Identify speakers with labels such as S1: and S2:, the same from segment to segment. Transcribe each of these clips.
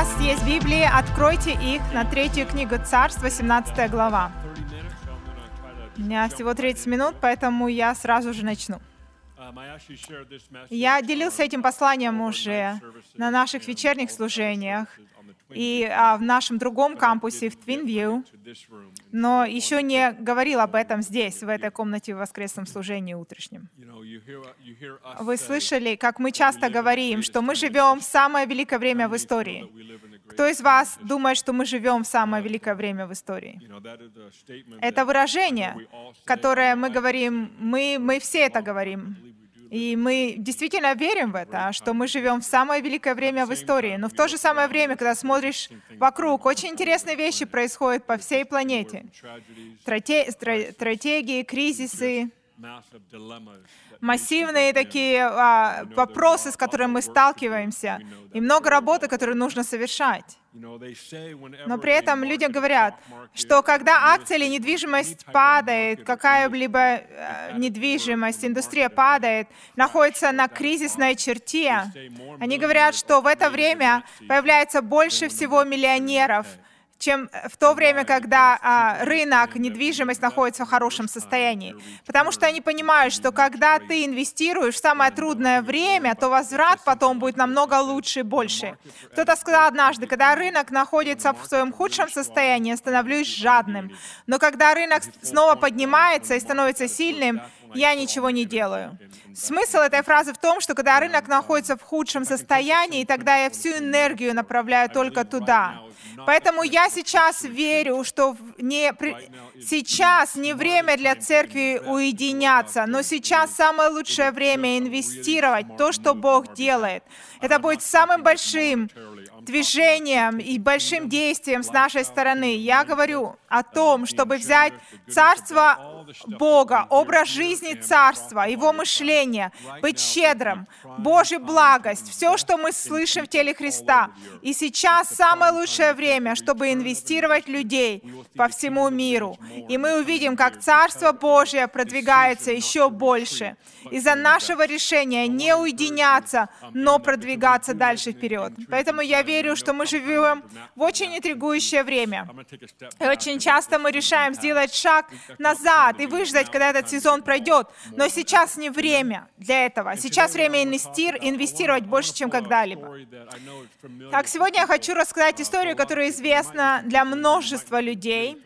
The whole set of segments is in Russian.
S1: Вас есть Библии, откройте их на третью книгу Царств, 18 глава. У меня всего 30 минут, поэтому я сразу же начну. Я делился этим посланием уже на наших вечерних служениях и а, в нашем другом кампусе в Твинвью, но еще не говорил об этом здесь, в этой комнате в воскресном служении утреннем. Вы слышали, как мы часто говорим, что мы живем в самое великое время в истории. Кто из вас думает, что мы живем в самое великое время в истории? Это выражение, которое мы говорим, мы, мы все это говорим. И мы действительно верим в это, что мы живем в самое великое время в истории. Но в то же самое время, когда смотришь вокруг, очень интересные вещи происходят по всей планете. Стратегии, кризисы, массивные такие а, вопросы, с которыми мы сталкиваемся, и много работы, которую нужно совершать. Но при этом люди говорят, что когда акция или недвижимость падает, какая-либо э, недвижимость, индустрия падает, находится на кризисной черте, они говорят, что в это время появляется больше всего миллионеров — чем в то время, когда а, рынок, недвижимость находится в хорошем состоянии. Потому что они понимают, что когда ты инвестируешь в самое трудное время, то возврат потом будет намного лучше и больше. Кто-то сказал однажды, когда рынок находится в своем худшем состоянии, становлюсь жадным. Но когда рынок снова поднимается и становится сильным, я ничего не делаю. Смысл этой фразы в том, что когда рынок находится в худшем состоянии, тогда я всю энергию направляю только туда. Поэтому я сейчас верю, что не, сейчас не время для церкви уединяться, но сейчас самое лучшее время инвестировать то, что Бог делает. Это будет самым большим движением и большим действием с нашей стороны. Я говорю о том, чтобы взять царство Бога, образ жизни царства, его мышление, быть щедрым, Божья благость, все, что мы слышим в теле Христа. И сейчас самое лучшее время, чтобы инвестировать людей по всему миру. И мы увидим, как Царство Божье продвигается еще больше. Из-за нашего решения не уединяться, но продвигаться дальше вперед. Поэтому я верю, что мы живем в очень интригующее время. И очень часто мы решаем сделать шаг назад и выждать, когда этот сезон пройдет. Но сейчас не время для этого. Сейчас время инвестир, инвестировать больше, чем когда-либо. Так, сегодня я хочу рассказать историю, которая известна для множества людей.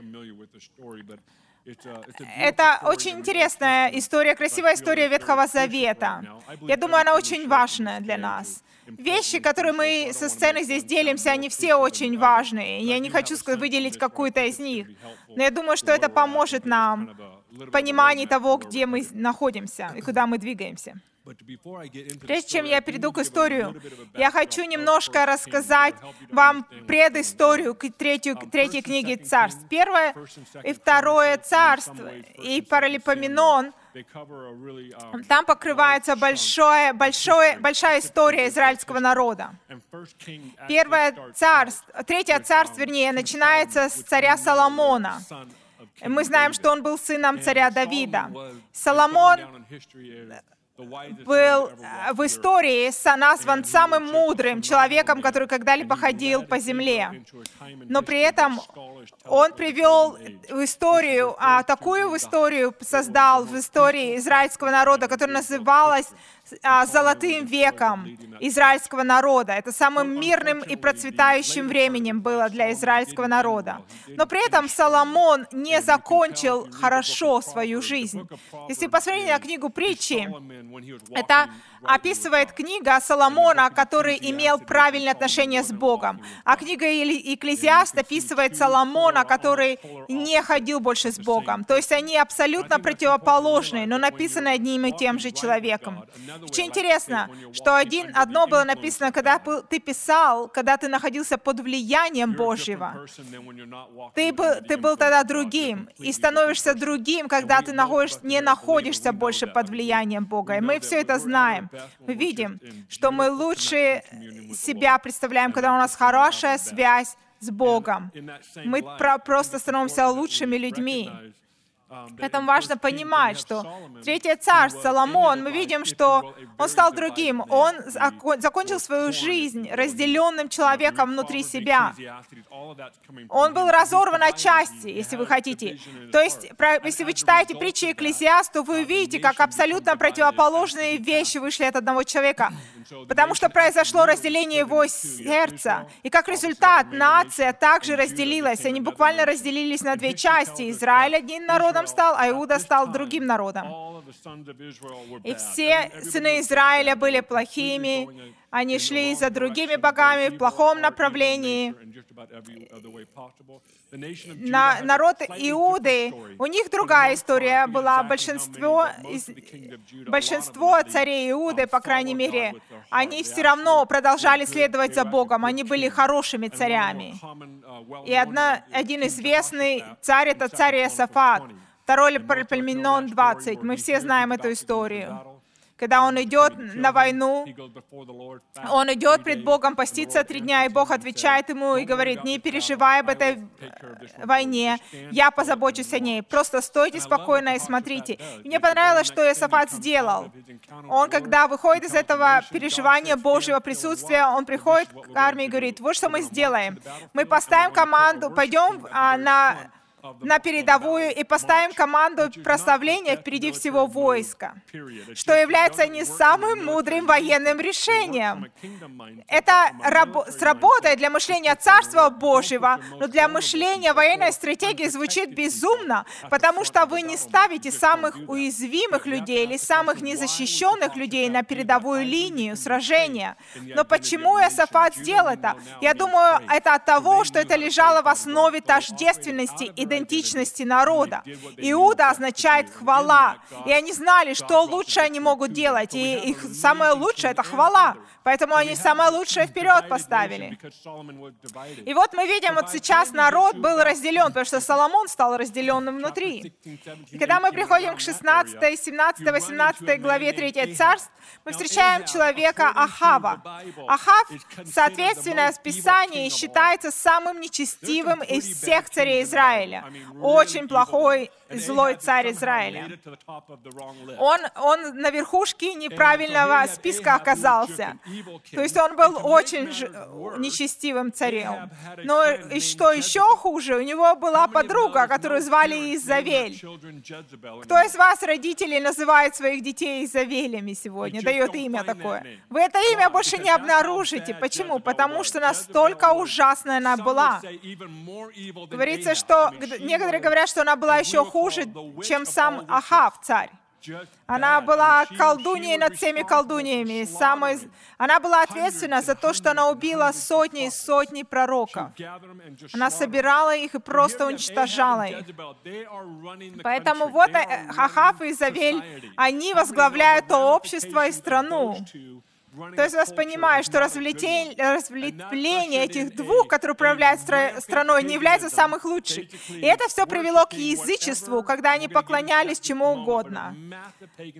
S1: Это очень интересная история, красивая история Ветхого Завета. Я думаю, она очень важная для нас. Вещи, которые мы со сцены здесь делимся, они все очень важные. Я не хочу выделить какую-то из них, но я думаю, что это поможет нам в понимании того, где мы находимся и куда мы двигаемся. Прежде чем я перейду к историю, я хочу немножко рассказать вам предысторию к третью, третьей книге царств. Первое и второе царство и Паралипоменон — там покрывается большое, большое, большая история израильского народа. Первое царство, третье царство, вернее, начинается с царя Соломона. Мы знаем, что он был сыном царя Давида. Соломон был э, в истории назван самым мудрым человеком, который когда-либо ходил по земле. Но при этом он привел в историю, а такую в историю создал в истории израильского народа, которая называлась золотым веком израильского народа. Это самым мирным и процветающим временем было для израильского народа. Но при этом Соломон не закончил хорошо свою жизнь. Если посмотреть на книгу притчи, это описывает книга Соломона, который имел правильное отношение с Богом. А книга Экклезиаст описывает Соломона, который не ходил больше с Богом. То есть они абсолютно противоположные, но написаны одним и тем же человеком. Очень интересно, что один, одно было написано, когда ты писал, когда ты находился под влиянием Божьего. Ты был, ты был тогда другим, и становишься другим, когда ты находишь, не находишься больше под влиянием Бога. И мы все это знаем. Мы видим, что мы лучше себя представляем, когда у нас хорошая связь с Богом. Мы про- просто становимся лучшими людьми. Поэтому важно понимать, что Третье царство, Соломон, мы видим, что он стал другим. Он закончил свою жизнь разделенным человеком внутри себя. Он был разорван на части, если вы хотите. То есть, если вы читаете притчи Экклесиаст, то вы увидите, как абсолютно противоположные вещи вышли от одного человека. Потому что произошло разделение его сердца. И как результат, нация также разделилась. Они буквально разделились на две части. Израиль одним народом стал, а Иуда стал другим народом. И все сыны Израиля были плохими, они шли за другими богами в плохом направлении. На, народ Иуды, у них другая история была. Большинство, из, большинство царей Иуды, по крайней мере, они все равно продолжали следовать за Богом. Они были хорошими царями. И одна, один известный царь — это царь Иосафат. Второй Паральпельменон 20. Мы все знаем эту историю. Когда он идет на войну, он идет пред Богом поститься три дня, и Бог отвечает ему и говорит, не переживай об этой войне, я позабочусь о ней. Просто стойте спокойно и смотрите. Мне понравилось, что Иосафат сделал. Он, когда выходит из этого переживания Божьего присутствия, он приходит к армии и говорит, вот что мы сделаем. Мы поставим команду, пойдем а, на на передовую и поставим команду прославления впереди всего войска, что является не самым мудрым военным решением. Это раб- сработает для мышления Царства Божьего, но для мышления военной стратегии звучит безумно, потому что вы не ставите самых уязвимых людей или самых незащищенных людей на передовую линию сражения. Но почему Иосафат сделал это? Я думаю, это от того, что это лежало в основе тождественности и идентичности народа. Иуда означает хвала. И они знали, что лучше они могут делать. И их самое лучшее — это хвала. Поэтому они самое лучшее вперед поставили. И вот мы видим, вот сейчас народ был разделен, потому что Соломон стал разделенным внутри. И когда мы приходим к 16, 17, 18 главе 3 царств, мы встречаем человека Ахава. Ахав, соответственно, в Писании считается самым нечестивым из всех царей Израиля. Очень плохой злой царь Израиля. Он, он на верхушке неправильного списка оказался. То есть он был очень ж... нечестивым царем. Но и что еще хуже, у него была подруга, которую звали Изавель. Кто из вас, родителей, называет своих детей Изавелями сегодня, дает имя такое? Вы это имя больше не обнаружите. Почему? Потому что настолько ужасная она была. Говорится, что некоторые говорят, что она была еще хуже, чем сам Ахав, царь. Она была колдуньей над всеми колдуньями. Самой... Она была ответственна за то, что она убила сотни и сотни пророков. Она собирала их и просто уничтожала их. Поэтому вот э, Ахав и Изавель, они возглавляют то общество и страну. То есть вас понимает, что развлечение этих двух, которые управляют стра- страной, не является самых лучших. И это все привело к язычеству, когда они поклонялись чему угодно.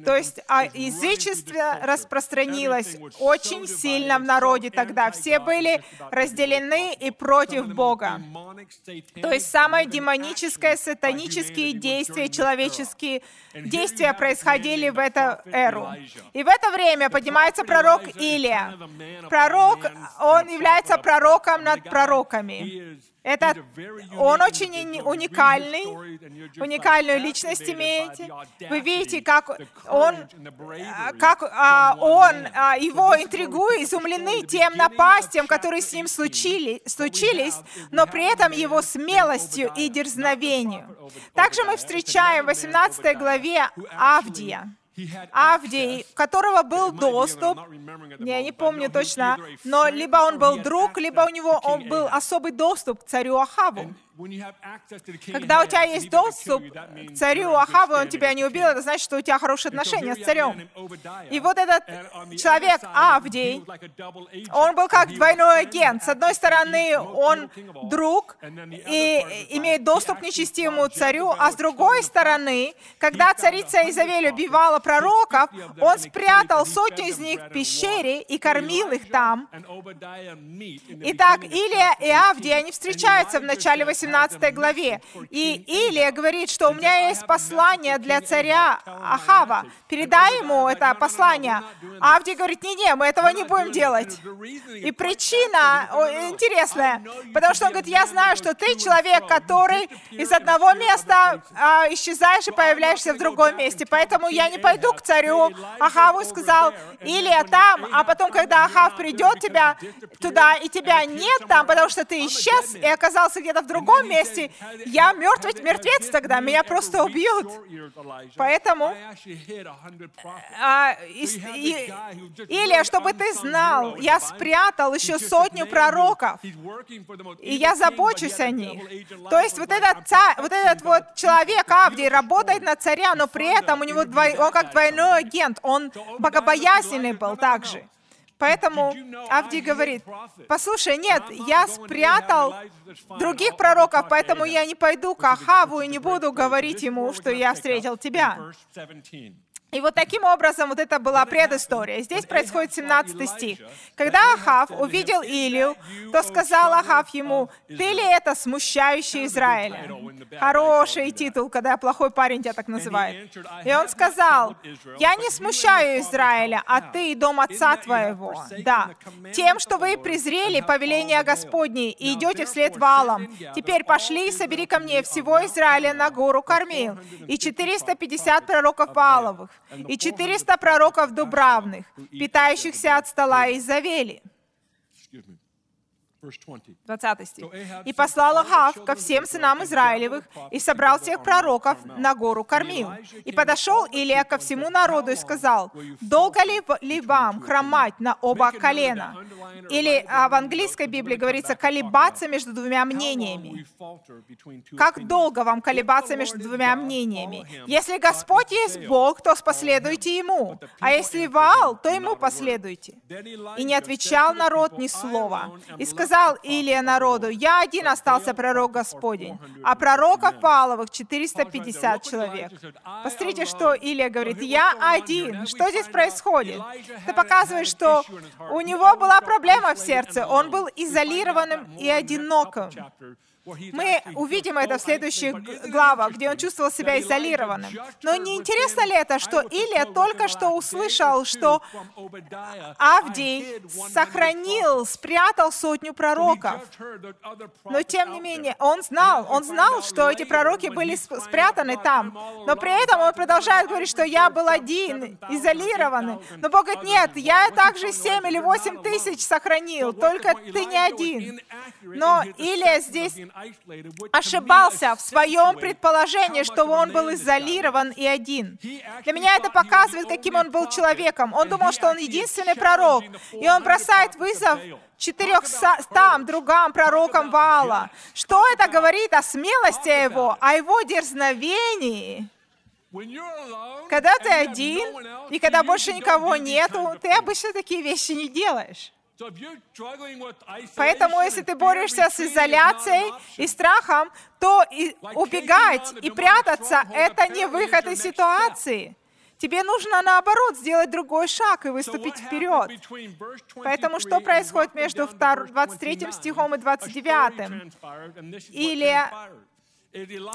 S1: То есть а язычество распространилось очень сильно в народе тогда. Все были разделены и против Бога. То есть самое демоническое, сатанические действия, человеческие действия происходили в эту эру. И в это время поднимается пророк Илия. Пророк, он является пророком над пророками. Это, он очень уникальный, уникальную личность имеете. Вы видите, как он, как а, он, а, его интригует, изумлены тем напастям, которые с ним случили, случились, но при этом его смелостью и дерзновению. Также мы встречаем в 18 главе Авдия. Авдий, у которого был доступ, я не помню точно, но либо он был друг, либо у него он был особый доступ к царю Ахаву. Когда у тебя есть доступ к царю Ахаву, он тебя не убил, это значит, что у тебя хорошие отношения с царем. И вот этот человек, Авдий, он был как двойной агент. С одной стороны, он друг и имеет доступ к нечестивому царю, а с другой стороны, когда царица Изавель убивала пророков, он спрятал сотню из них в пещере и кормил их там. Итак, Илия и Авдий, они встречаются в начале 18 17 главе. И Илия говорит, что у меня есть послание для царя Ахава. Передай ему это послание. А Авдий говорит, не-не, мы этого не будем делать. И причина интересная, потому что он говорит, я знаю, что ты человек, который из одного места а, исчезаешь и появляешься в другом месте, поэтому я не пойду к царю Ахаву и сказал, Илия там, а потом, когда Ахав придет тебя туда, и тебя нет там, потому что ты исчез и оказался где-то в другом месте, я мертвый мертвец тогда, меня просто убьют. Поэтому, а, и, и, Илия, чтобы ты знал, я спрятал еще сотню пророков, и я забочусь о них. То есть вот этот, царь, вот этот вот человек, Авдий, работает на царя, но при этом у него двой, он как двойной агент, он богобоязненный был также. Поэтому Авдий говорит, послушай, нет, я спрятал других пророков, поэтому я не пойду к Ахаву и не буду говорить ему, что я встретил тебя. И вот таким образом вот это была предыстория. Здесь происходит 17 стих. Когда Ахав увидел Илию, то сказал Ахав ему, «Ты ли это смущающий Израиля?» Хороший титул, когда плохой парень тебя так называет. И он сказал, «Я не смущаю Израиля, а ты и дом отца твоего. Да, тем, что вы презрели повеление Господне и идете вслед валом. Теперь пошли и собери ко мне всего Израиля на гору Кормил и 450 пророков Вааловых, и 400 пророков дубравных, питающихся от стола Изавели. 20 стих. «И послал Ахав ко всем сынам Израилевых, и собрал всех пророков на гору Кормил. И подошел Илия ко всему народу и сказал, «Долго ли, вам хромать на оба колена?» Или а в английской Библии говорится, «колебаться между двумя мнениями». Как долго вам колебаться между двумя мнениями? Если Господь есть Бог, то последуйте Ему, а если Ваал, то Ему последуйте. И не отвечал народ ни слова. И сказал, сказал Илия народу, «Я один остался пророк Господень, а пророков Павловых 450 человек». Посмотрите, что Илия говорит, «Я один». Что здесь происходит? Это показывает, что у него была проблема в сердце. Он был изолированным и одиноким. Мы увидим это в следующих главах, где он чувствовал себя изолированным. Но не интересно ли это, что Илия только что услышал, что Авдий сохранил, спрятал сотню пророков. Но тем не менее, он знал, он знал, что эти пророки были спрятаны там. Но при этом он продолжает говорить, что я был один, изолированный. Но Бог говорит, нет, я также семь или восемь тысяч сохранил, только ты не один. Но Илия здесь ошибался в своем предположении, что он был изолирован и один. Для меня это показывает, каким он был человеком. Он думал, что он единственный пророк, и он бросает вызов четырехстам другам пророкам Ваала. Что это говорит о смелости его, о его дерзновении? Когда ты один, и когда больше никого нету, ты обычно такие вещи не делаешь. Поэтому, если ты борешься с изоляцией и страхом, то и убегать и прятаться — это не выход из ситуации. Тебе нужно, наоборот, сделать другой шаг и выступить вперед. Поэтому что происходит между 23 стихом и 29? Или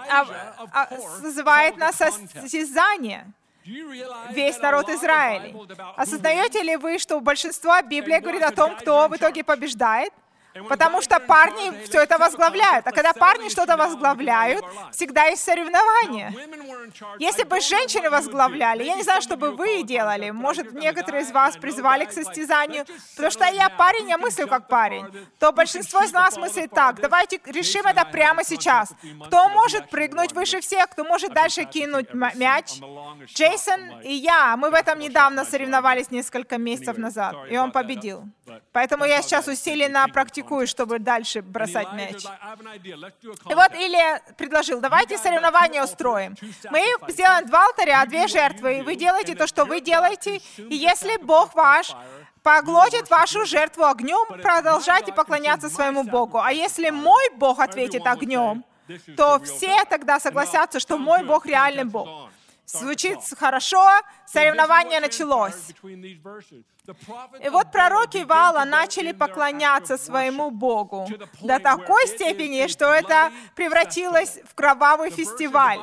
S1: а, а, созывает нас состязание весь народ Израиля. Осознаете ли вы, что большинство Библии говорит о том, кто в итоге побеждает? Потому что парни все это возглавляют. А когда парни что-то возглавляют, всегда есть соревнования. Если бы женщины возглавляли, я не знаю, что бы вы делали. Может, некоторые из вас призывали к состязанию, потому что я парень, я мыслю как парень. То большинство из нас мыслит так. Давайте решим это прямо сейчас. Кто может прыгнуть выше всех, кто может дальше кинуть мяч? Джейсон и я, мы в этом недавно соревновались несколько месяцев назад, и он победил. Поэтому я сейчас усиленно практикую, чтобы дальше бросать мяч. И вот Илия предложил, давайте соревнования устроим. Мы сделаем два алтаря, две жертвы, и вы делаете то, что вы делаете, и если Бог ваш поглотит вашу жертву огнем, продолжайте поклоняться своему Богу. А если мой Бог ответит огнем, то все тогда согласятся, что мой Бог реальный Бог. Звучит хорошо, соревнование началось. И вот пророки Вала начали поклоняться своему Богу до такой степени, что это превратилось в кровавый фестиваль.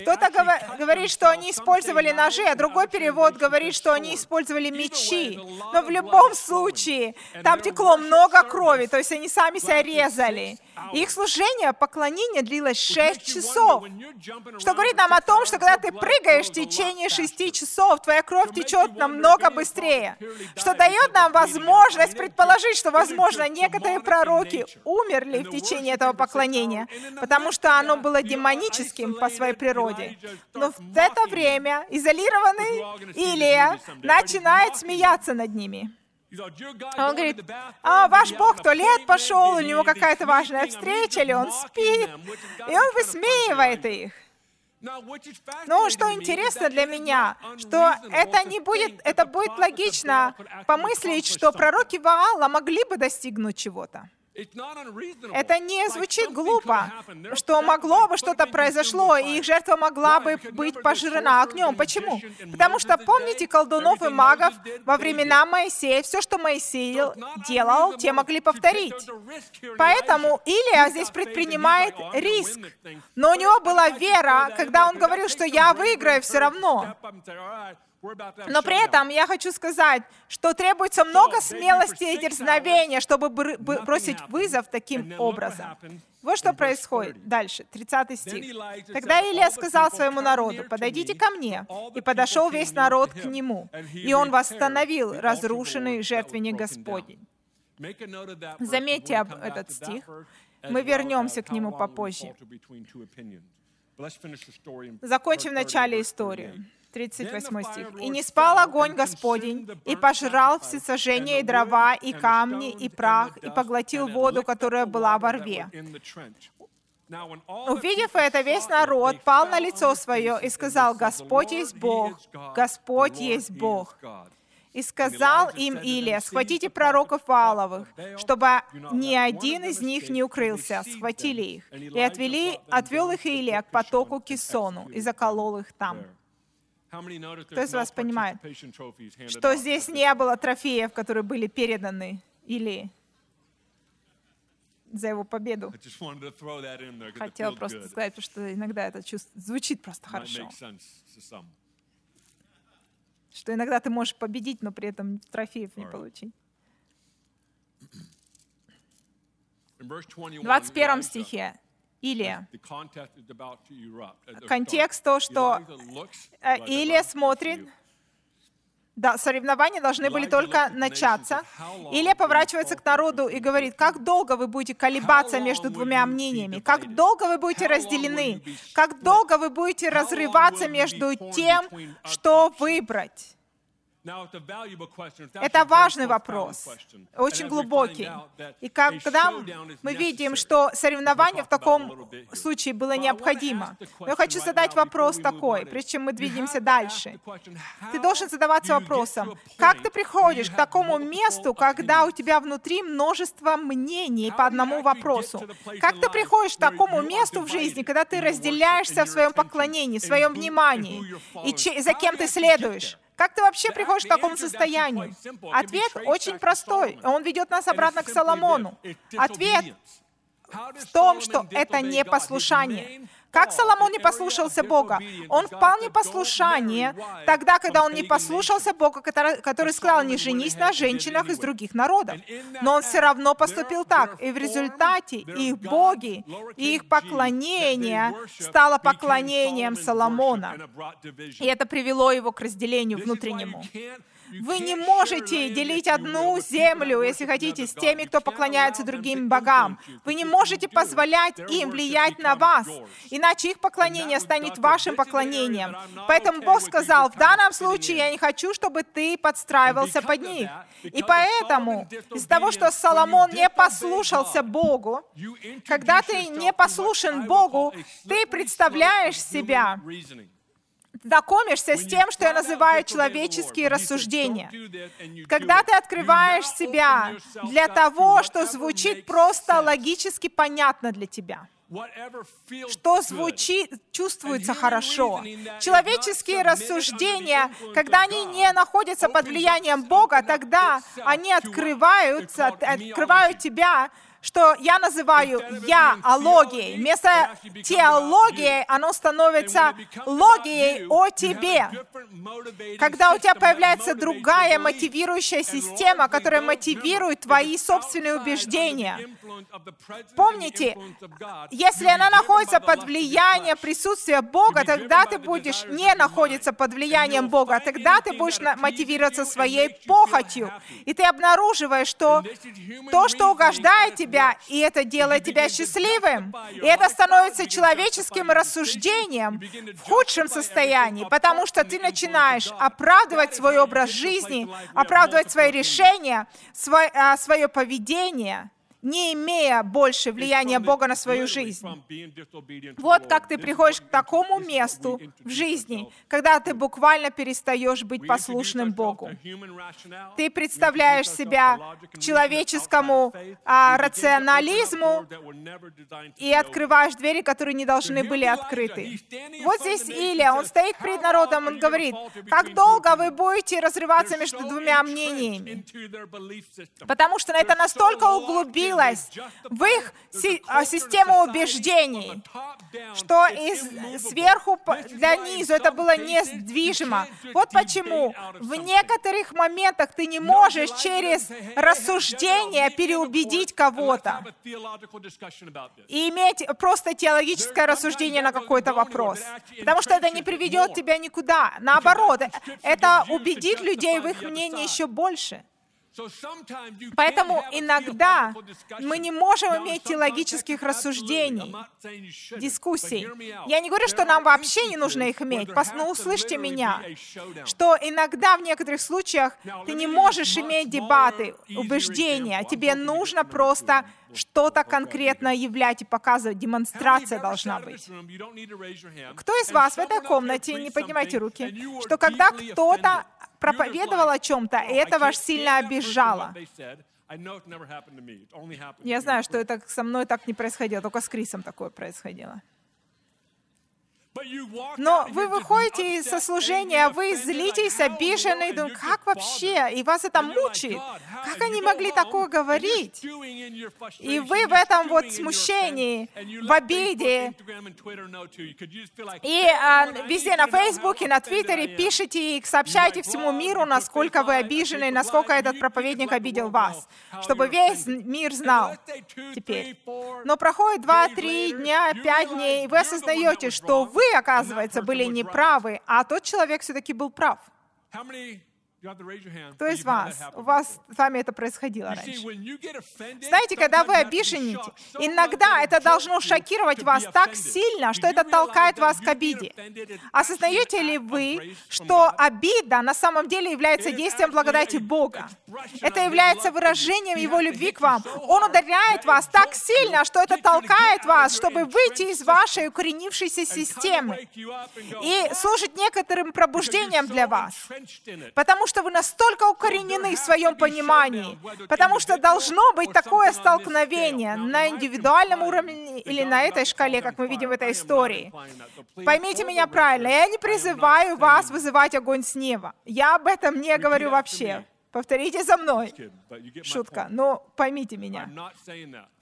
S1: Кто-то говорит, что они использовали ножи, а другой перевод говорит, что они использовали мечи. Но в любом случае, там текло много крови, то есть они сами себя резали. Их служение, поклонение длилось 6 часов. Что говорит нам о том, что когда ты прыгаешь в течение 6 часов, твоя кровь течет намного быстрее. Что дает нам возможность предположить, что, возможно, некоторые пророки умерли в течение этого поклонения, потому что оно было демоническим по своей природе. Но в это время изолированный Илия начинает смеяться над ними. Он говорит, а ваш Бог в туалет пошел, у него какая-то важная встреча, или он спит, и он высмеивает их. Но что интересно для меня, что это не будет, это будет логично помыслить, что пророки Ваала могли бы достигнуть чего-то. Это не звучит глупо, что могло бы что-то произошло, и их жертва могла бы быть пожрена огнем. Почему? Потому что помните колдунов и магов во времена Моисея, все, что Моисей делал, те могли повторить. Поэтому Илия здесь предпринимает риск. Но у него была вера, когда он говорил, что я выиграю все равно. Но при этом я хочу сказать, что требуется много смелости и дерзновения, чтобы бросить вызов таким образом. Вот что происходит дальше, 30 стих. Тогда Илия сказал своему народу, «Подойдите ко мне». И подошел весь народ к нему, и он восстановил разрушенный жертвенник Господень. Заметьте этот стих. Мы вернемся к нему попозже. Закончим в начале историю. 38 стих. «И не спал огонь Господень, и пожрал всесожжение и дрова, и камни, и прах, и поглотил воду, которая была во рве». Увидев это, весь народ пал на лицо свое и сказал, «Господь есть Бог, Господь есть Бог». И сказал им Илия, схватите пророков Вааловых, чтобы ни один из них не укрылся. Схватили их. И отвели, отвел их Илия к потоку Кисону и заколол их там. Кто из вас понимает, что здесь не было трофеев, которые были переданы или за его победу. Хотел просто сказать, потому что иногда это чувство звучит просто хорошо. Что иногда ты можешь победить, но при этом трофеев не получить. В 21 стихе Илия. Контекст то, что э, Илия смотрит, да, соревнования должны были только начаться. Илия поворачивается к народу и говорит, как долго вы будете колебаться между двумя мнениями, как долго вы будете разделены, как долго вы будете разрываться между тем, что выбрать. Это важный вопрос, очень глубокий. И когда мы видим, что соревнование в таком случае было необходимо, но я хочу задать вопрос такой, прежде чем мы двигаемся дальше. Ты должен задаваться вопросом, как ты приходишь к такому месту, когда у тебя внутри множество мнений по одному вопросу? Как ты приходишь к такому месту в жизни, когда ты разделяешься в своем поклонении, в своем внимании, и за кем ты следуешь? Как ты вообще приходишь к такому состоянию? Ответ очень простой. Он ведет нас обратно к Соломону. Ответ в том, что это не послушание. Как Соломон не послушался Бога? Он впал в непослушание тогда, когда он не послушался Бога, который, который сказал, не женись на женщинах из других народов. Но он все равно поступил так. И в результате их боги, их поклонение стало поклонением Соломона. И это привело его к разделению внутреннему. Вы не можете делить одну землю, если хотите, с теми, кто поклоняется другим богам. Вы не можете позволять им влиять на вас, иначе их поклонение станет вашим поклонением. Поэтому Бог сказал, в данном случае я не хочу, чтобы ты подстраивался под них. И поэтому из-за того, что Соломон не послушался Богу, когда ты не послушен Богу, ты представляешь себя знакомишься с тем, что я называю человеческие рассуждения. Когда ты открываешь себя для того, что звучит просто логически понятно для тебя. что звучит, чувствуется хорошо. Человеческие рассуждения, когда они не находятся под влиянием Бога, тогда они открываются, открывают тебя что я называю я алогией. Вместо теологии оно становится логией о тебе. Когда у тебя появляется другая мотивирующая система, которая мотивирует твои собственные убеждения. Помните, если она находится под влиянием присутствия Бога, тогда ты будешь не находиться под влиянием Бога, тогда ты будешь мотивироваться своей похотью. И ты обнаруживаешь, что то, что угождает тебе, тебя, и это делает тебя счастливым. И это становится человеческим рассуждением в худшем состоянии, потому что ты начинаешь оправдывать свой образ жизни, оправдывать свои решения, свое, свое поведение — не имея больше влияния Бога на свою жизнь. Вот как ты приходишь к такому месту в жизни, когда ты буквально перестаешь быть послушным Богу. Ты представляешь себя к человеческому а, рационализму и открываешь двери, которые не должны были открыты. Вот здесь Илия, он стоит перед народом, он говорит, как долго вы будете разрываться между двумя мнениями? Потому что это настолько углубилось вложилось в их а, систему убеждений, что из сверху для низу это было несдвижимо. Вот почему в некоторых моментах ты не можешь через рассуждение переубедить кого-то и иметь просто теологическое рассуждение на какой-то вопрос. Потому что это не приведет тебя никуда. Наоборот, это убедит людей в их мнении еще больше. Поэтому иногда мы не можем иметь теологических рассуждений, дискуссий. Я не говорю, что нам вообще не нужно их иметь, но услышьте меня, что иногда в некоторых случаях ты не можешь иметь дебаты, убеждения. Тебе нужно просто что-то конкретно являть и показывать. Демонстрация должна быть. Кто из вас в этой комнате, не поднимайте руки, что когда кто-то проповедовал о чем-то, и это вас сильно обижало. Я знаю, что это со мной так не происходило, только с Крисом такое происходило. Но вы выходите со служения, вы злитесь, обижены, думаете, как вообще? И вас это мучает. Как они могли такое говорить? И вы в этом вот смущении, в обиде. И а, везде на Фейсбуке, на Твиттере пишите и сообщайте всему миру, насколько вы обижены, насколько этот проповедник обидел вас, чтобы весь мир знал теперь. Но проходит 2-3 дня, 5 дней, и вы осознаете, что вы вы, оказывается, были неправы, а тот человек все-таки был прав. Кто из вас? У вас с вами это происходило раньше. Знаете, когда вы обижените, иногда это должно шокировать вас так сильно, что это толкает вас к обиде. Осознаете ли вы, что обида на самом деле является действием благодати Бога? Это является выражением Его любви к вам. Он ударяет вас так сильно, что это толкает вас, чтобы выйти из вашей укоренившейся системы и служить некоторым пробуждением для вас. Потому что что вы настолько укоренены в своем понимании, потому что должно быть такое столкновение на индивидуальном уровне или на этой шкале, как мы видим в этой истории. Поймите меня правильно, я не призываю вас вызывать огонь с неба. Я об этом не говорю вообще. Повторите за мной. Шутка. Но поймите меня.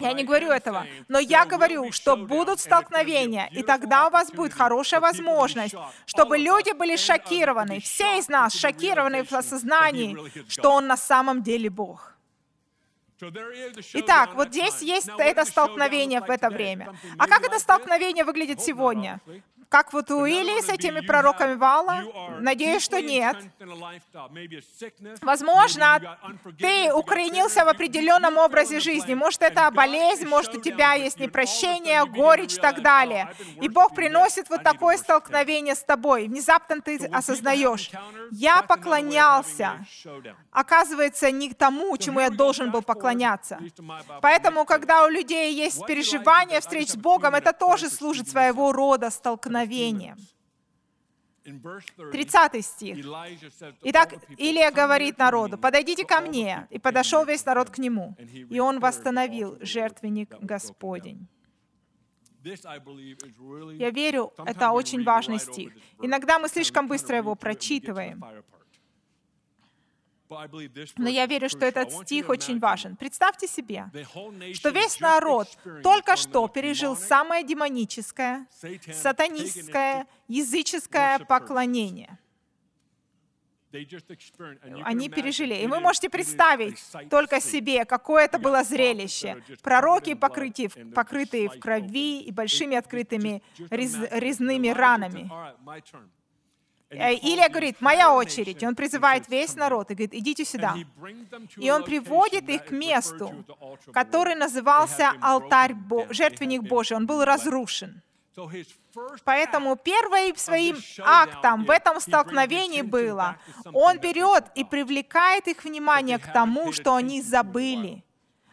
S1: Я не говорю этого. Но я говорю, что будут столкновения, и тогда у вас будет хорошая возможность, чтобы люди были шокированы. Все из нас шокированы в осознании, что Он на самом деле Бог. Итак, вот здесь есть это столкновение в это время. А как это столкновение выглядит сегодня? Как вот у Илии с этими пророками Вала? Надеюсь, что нет. Возможно, ты укоренился в определенном образе жизни. Может, это болезнь, может, у тебя есть непрощение, горечь и так далее. И Бог приносит вот такое столкновение с тобой. Внезапно ты осознаешь, я поклонялся, оказывается, не тому, чему я должен был поклоняться. Поэтому, когда у людей есть переживания встреч с Богом, это тоже служит своего рода столкновением вдохновением. 30 стих. Итак, Илия говорит народу, «Подойдите ко мне». И подошел весь народ к нему, и он восстановил жертвенник Господень. Я верю, это очень важный стих. Иногда мы слишком быстро его прочитываем. Но я верю, что этот стих очень важен. Представьте себе, что весь народ только что пережил самое демоническое, сатанистское, языческое поклонение. Они пережили. И вы можете представить только себе, какое это было зрелище. Пророки, покрытые, покрытые в крови и большими открытыми рез, резными ранами. Э, Илия говорит, моя очередь. И он призывает весь народ и говорит, идите сюда. И он приводит их к месту, который назывался алтарь, Бо... жертвенник Божий. Он был разрушен. Поэтому первым своим актом в этом столкновении было, он берет и привлекает их внимание к тому, что они забыли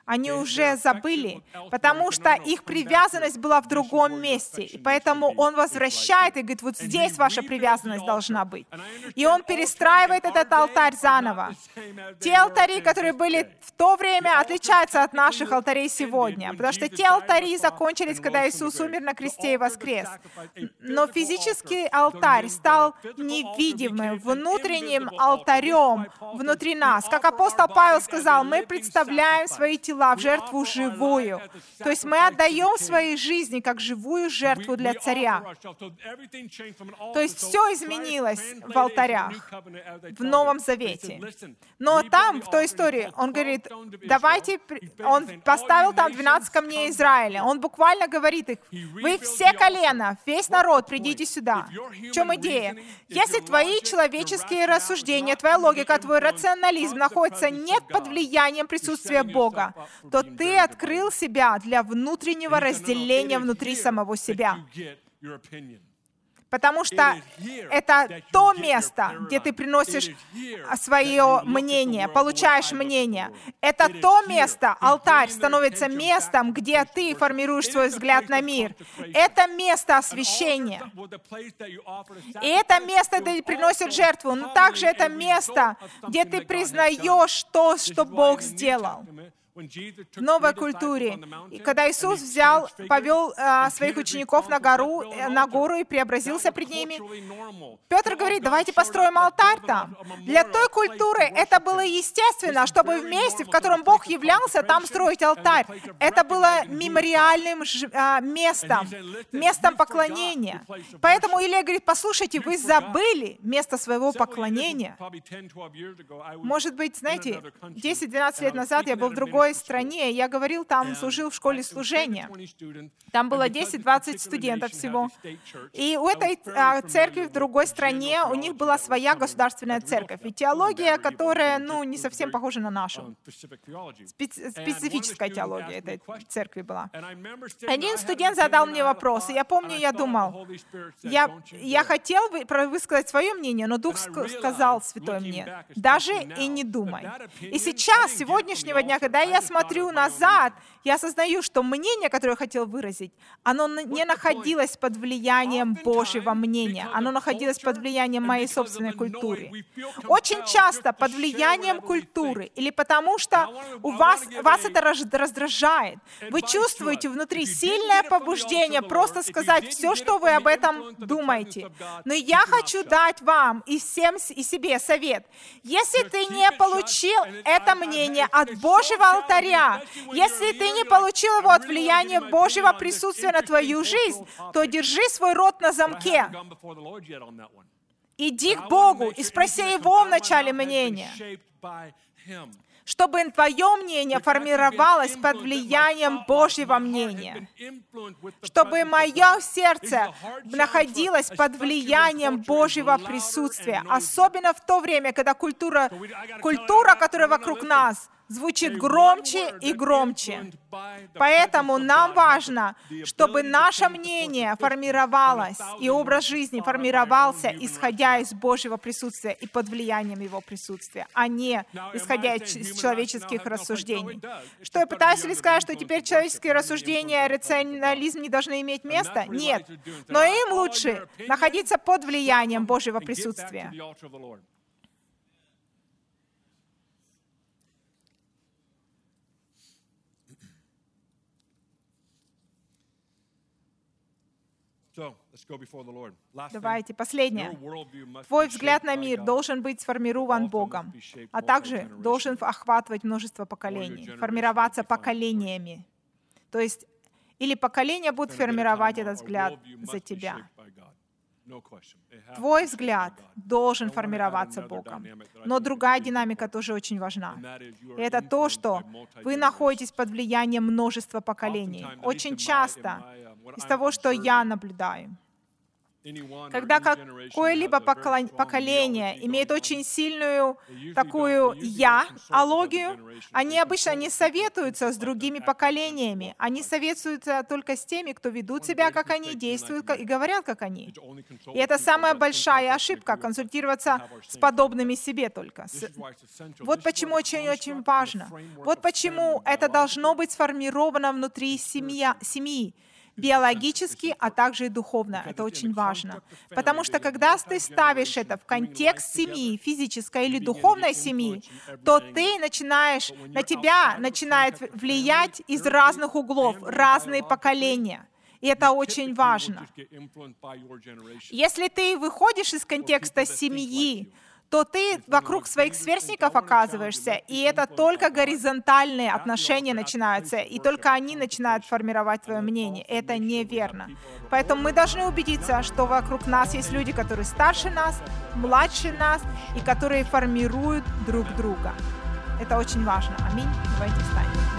S1: они уже забыли, потому что их привязанность была в другом месте. И поэтому он возвращает и говорит, вот здесь ваша привязанность должна быть. И он перестраивает этот алтарь заново. Те алтари, которые были в то время, отличаются от наших алтарей сегодня, потому что те алтари закончились, когда Иисус умер на кресте и воскрес. Но физический алтарь стал невидимым, внутренним алтарем внутри нас. Как апостол Павел сказал, мы представляем свои тела тела в жертву живую. То есть мы отдаем свои жизни как живую жертву для царя. То есть все изменилось в алтарях, в Новом Завете. Но там, в той истории, он говорит, давайте, он поставил там 12 камней Израиля. Он буквально говорит их, вы все колено, весь народ, придите сюда. В чем идея? Если твои человеческие рассуждения, твоя логика, твой рационализм находится нет под влиянием присутствия Бога, то ты открыл себя для внутреннего разделения внутри самого себя. Потому что это то место, где ты приносишь свое мнение, получаешь мнение. Это то место, алтарь становится местом, где ты формируешь свой взгляд на мир. Это место освящения. И это место, где приносят жертву. Но также это место, где ты признаешь то, что Бог сделал новой культуре. И когда Иисус взял, повел а, своих учеников на гору, э, на гору и преобразился пред ними, Петр говорит, давайте построим алтарь там. Для той культуры это было естественно, чтобы вместе, в котором Бог являлся, там строить алтарь. Это было мемориальным а, местом, местом поклонения. Поэтому Илья говорит, послушайте, вы забыли место своего поклонения. Может быть, знаете, 10-12 лет назад я был в другой другой стране. Я говорил, там служил в школе служения. Там было 10-20 студентов всего. И у этой а, церкви в другой стране, у них была своя государственная церковь. И теология, которая, ну, не совсем похожа на нашу. Специ- специфическая теология этой церкви была. Один студент задал мне вопрос, и я помню, я думал, я, я хотел высказать свое мнение, но Дух сказал святой мне, даже и не думай. И сейчас, сегодняшнего дня, когда я я смотрю назад, я осознаю, что мнение, которое я хотел выразить, оно не находилось под влиянием Божьего мнения, оно находилось под влиянием моей собственной культуры. Очень часто под влиянием культуры, или потому что у вас, вас это раздражает. Вы чувствуете внутри сильное побуждение просто сказать все, что вы об этом думаете. Но я хочу дать вам и всем и себе совет. Если ты не получил это мнение от Божьего алтаря. Если ты не получил его от влияния Божьего присутствия на твою жизнь, то держи свой рот на замке. Иди к Богу и спроси Его в начале мнения чтобы твое мнение формировалось под влиянием Божьего мнения, чтобы мое сердце находилось под влиянием Божьего присутствия, особенно в то время, когда культура, культура, которая вокруг нас, звучит громче и громче. Поэтому нам важно, чтобы наше мнение формировалось и образ жизни формировался, исходя из Божьего присутствия и под влиянием Его присутствия, а не исходя из человеческих рассуждений. Что я пытаюсь ли сказать, что теперь человеческие рассуждения, рационализм не должны иметь места? Нет. Но им лучше находиться под влиянием Божьего присутствия. Давайте, последнее. Твой взгляд на мир должен быть сформирован Богом, а также должен охватывать множество поколений, формироваться поколениями. То есть или поколения будут формировать этот взгляд за тебя. Твой взгляд должен формироваться Богом. Но другая динамика тоже очень важна. И это то, что вы находитесь под влиянием множества поколений. Очень часто из того, что я наблюдаю, когда какое-либо поколение имеет очень сильную такую «я-алогию», они обычно не советуются с другими поколениями. Они советуются только с теми, кто ведут себя, как они, действуют и говорят, как они. И это самая большая ошибка — консультироваться с подобными себе только. Вот почему очень-очень важно. Вот почему это должно быть сформировано внутри семья, семьи биологически, а также и духовно. Это очень важно. Потому что когда ты ставишь это в контекст семьи, физической или духовной семьи, то ты начинаешь, на тебя начинает влиять из разных углов, разные поколения. И это очень важно. Если ты выходишь из контекста семьи, то ты вокруг своих сверстников оказываешься, и это только горизонтальные отношения начинаются, и только они начинают формировать твое мнение. Это неверно. Поэтому мы должны убедиться, что вокруг нас есть люди, которые старше нас, младше нас, и которые формируют друг друга. Это очень важно. Аминь. Давайте встанем.